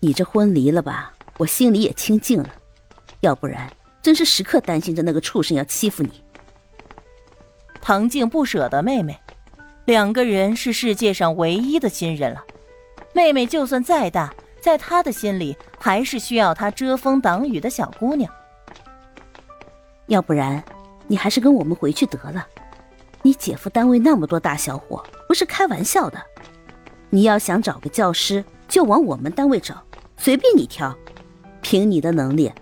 你这婚离了吧，我心里也清静了。要不然，真是时刻担心着那个畜生要欺负你。唐静不舍得妹妹，两个人是世界上唯一的亲人了。妹妹就算再大，在他的心里还是需要他遮风挡雨的小姑娘。要不然，你还是跟我们回去得了。你姐夫单位那么多大小伙，不是开玩笑的。你要想找个教师，就往我们单位找，随便你挑。凭你的能力，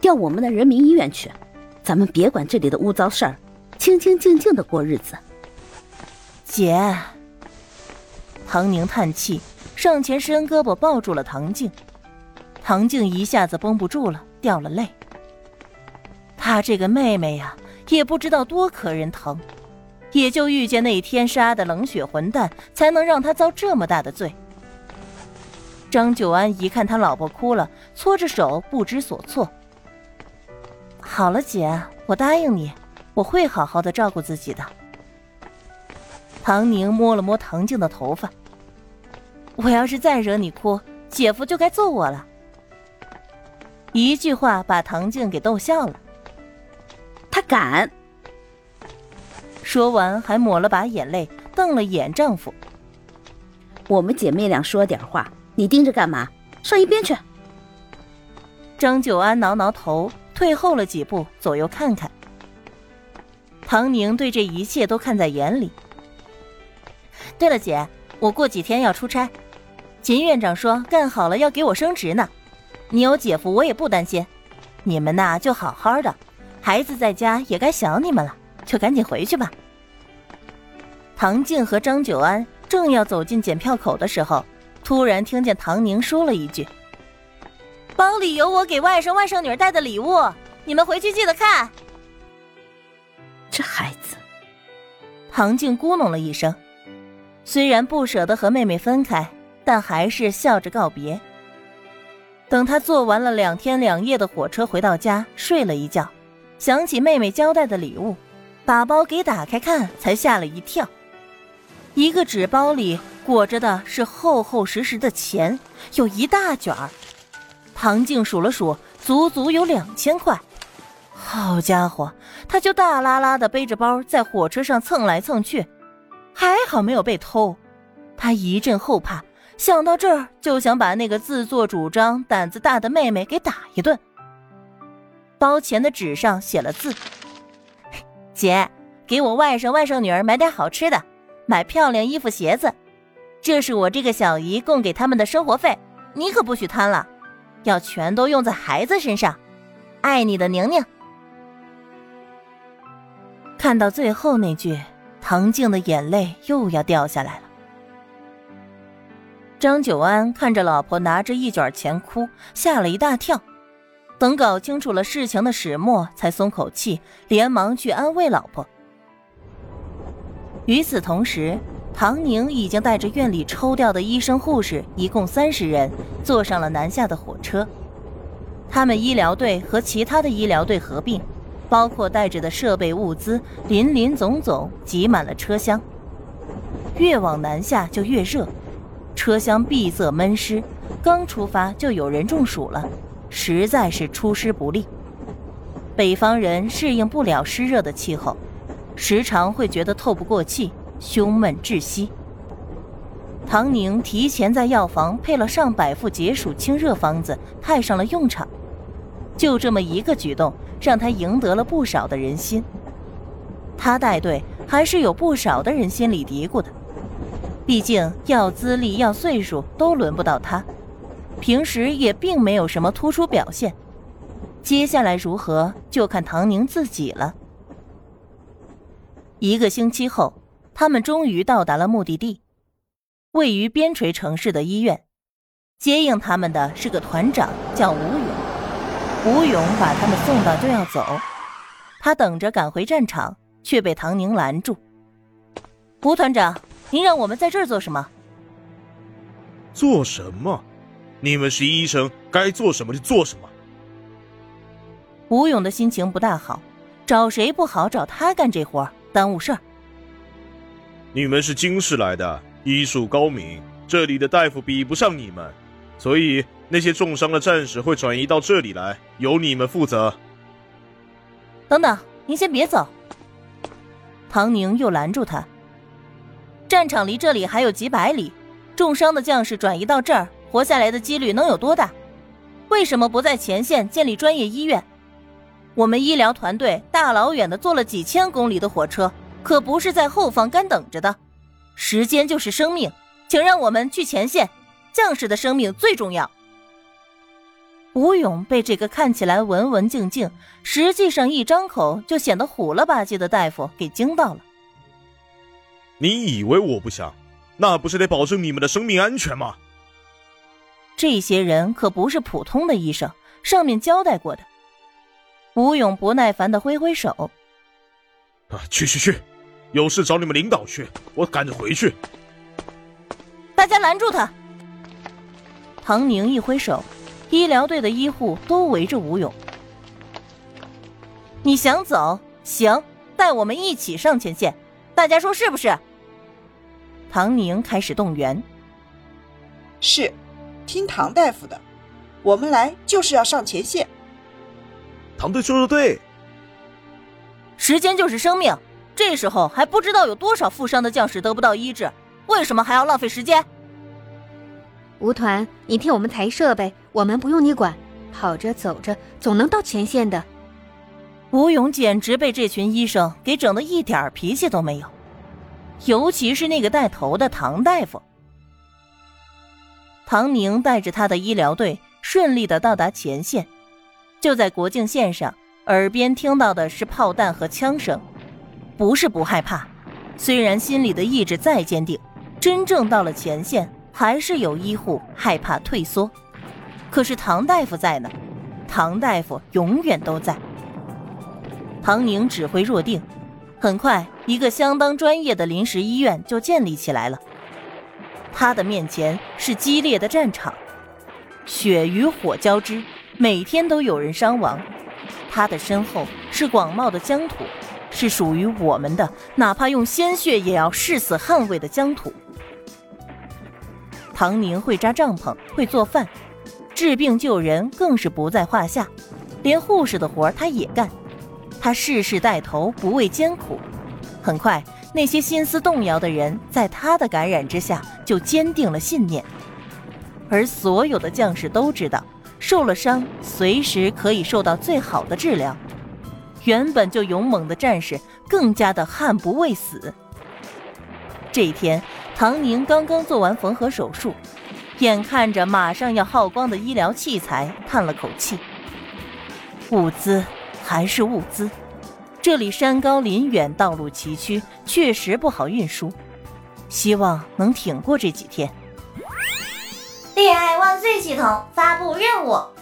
调我们的人民医院去。咱们别管这里的污糟事儿，清清静静的过日子。姐，唐宁叹气，上前伸胳膊抱住了唐静。唐静一下子绷不住了，掉了泪。她这个妹妹呀，也不知道多可人疼。也就遇见那天杀的冷血混蛋，才能让她遭这么大的罪。张九安一看他老婆哭了，搓着手不知所措。好了，姐，我答应你，我会好好的照顾自己的。唐宁摸了摸唐静的头发。我要是再惹你哭，姐夫就该揍我了。一句话把唐静给逗笑了。他敢。说完，还抹了把眼泪，瞪了眼丈夫。我们姐妹俩说点话，你盯着干嘛？上一边去。张九安挠挠头，退后了几步，左右看看。唐宁对这一切都看在眼里。对了，姐，我过几天要出差，秦院长说干好了要给我升职呢。你有姐夫，我也不担心。你们呐就好好的，孩子在家也该想你们了。就赶紧回去吧。唐静和张九安正要走进检票口的时候，突然听见唐宁说了一句：“包里有我给外甥外甥女儿带的礼物，你们回去记得看。”这孩子，唐静咕哝了一声，虽然不舍得和妹妹分开，但还是笑着告别。等他坐完了两天两夜的火车回到家，睡了一觉，想起妹妹交代的礼物。把包给打开看，才吓了一跳。一个纸包里裹着的是厚厚实实的钱，有一大卷儿。唐静数了数，足足有两千块。好家伙，他就大拉拉的背着包在火车上蹭来蹭去，还好没有被偷。他一阵后怕，想到这儿就想把那个自作主张、胆子大的妹妹给打一顿。包钱的纸上写了字。姐，给我外甥外甥女儿买点好吃的，买漂亮衣服鞋子，这是我这个小姨供给他们的生活费，你可不许贪了，要全都用在孩子身上。爱你的宁宁。看到最后那句，唐静的眼泪又要掉下来了。张九安看着老婆拿着一卷钱哭，吓了一大跳。等搞清楚了事情的始末，才松口气，连忙去安慰老婆。与此同时，唐宁已经带着院里抽调的医生护士，一共三十人，坐上了南下的火车。他们医疗队和其他的医疗队合并，包括带着的设备物资，林林总总挤满了车厢。越往南下就越热，车厢闭塞闷湿，刚出发就有人中暑了。实在是出师不利，北方人适应不了湿热的气候，时常会觉得透不过气，胸闷窒息。唐宁提前在药房配了上百副解暑清热方子，派上了用场。就这么一个举动，让他赢得了不少的人心。他带队还是有不少的人心里嘀咕的，毕竟要资历要岁数都轮不到他。平时也并没有什么突出表现，接下来如何就看唐宁自己了。一个星期后，他们终于到达了目的地，位于边陲城市的医院。接应他们的是个团长，叫吴勇。吴勇把他们送到就要走，他等着赶回战场，却被唐宁拦住。吴团长，您让我们在这儿做什么？做什么？你们是医生，该做什么就做什么。吴勇的心情不大好，找谁不好，找他干这活耽误事儿。你们是京市来的，医术高明，这里的大夫比不上你们，所以那些重伤的战士会转移到这里来，由你们负责。等等，您先别走。唐宁又拦住他。战场离这里还有几百里，重伤的将士转移到这儿，活下来的几率能有多大？为什么不在前线建立专业医院？我们医疗团队大老远的坐了几千公里的火车，可不是在后方干等着的。时间就是生命，请让我们去前线。将士的生命最重要。吴勇被这个看起来文文静静，实际上一张口就显得虎了吧唧的大夫给惊到了。你以为我不想？那不是得保证你们的生命安全吗？这些人可不是普通的医生，上面交代过的。吴勇不耐烦的挥挥手：“啊，去去去，有事找你们领导去，我赶着回去。”大家拦住他！唐宁一挥手，医疗队的医护都围着吴勇。你想走？行，带我们一起上前线。大家说是不是？唐宁开始动员。是，听唐大夫的，我们来就是要上前线。唐队说的对。时间就是生命，这时候还不知道有多少负伤的将士得不到医治，为什么还要浪费时间？吴团，你替我们抬设备，我们不用你管，跑着走着总能到前线的。吴勇简直被这群医生给整得一点脾气都没有，尤其是那个带头的唐大夫。唐宁带着他的医疗队顺利的到达前线，就在国境线上，耳边听到的是炮弹和枪声，不是不害怕，虽然心里的意志再坚定，真正到了前线。还是有医护害怕退缩，可是唐大夫在呢，唐大夫永远都在。唐宁指挥若定，很快一个相当专业的临时医院就建立起来了。他的面前是激烈的战场，血与火交织，每天都有人伤亡。他的身后是广袤的疆土，是属于我们的，哪怕用鲜血也要誓死捍卫的疆土。唐宁会扎帐篷，会做饭，治病救人更是不在话下，连护士的活他也干。他事事带头，不畏艰苦。很快，那些心思动摇的人在他的感染之下就坚定了信念。而所有的将士都知道，受了伤随时可以受到最好的治疗。原本就勇猛的战士更加的悍不畏死。这一天。唐宁刚刚做完缝合手术，眼看着马上要耗光的医疗器材，叹了口气。物资还是物资，这里山高林远，道路崎岖，确实不好运输。希望能挺过这几天。恋爱万岁系统发布任务。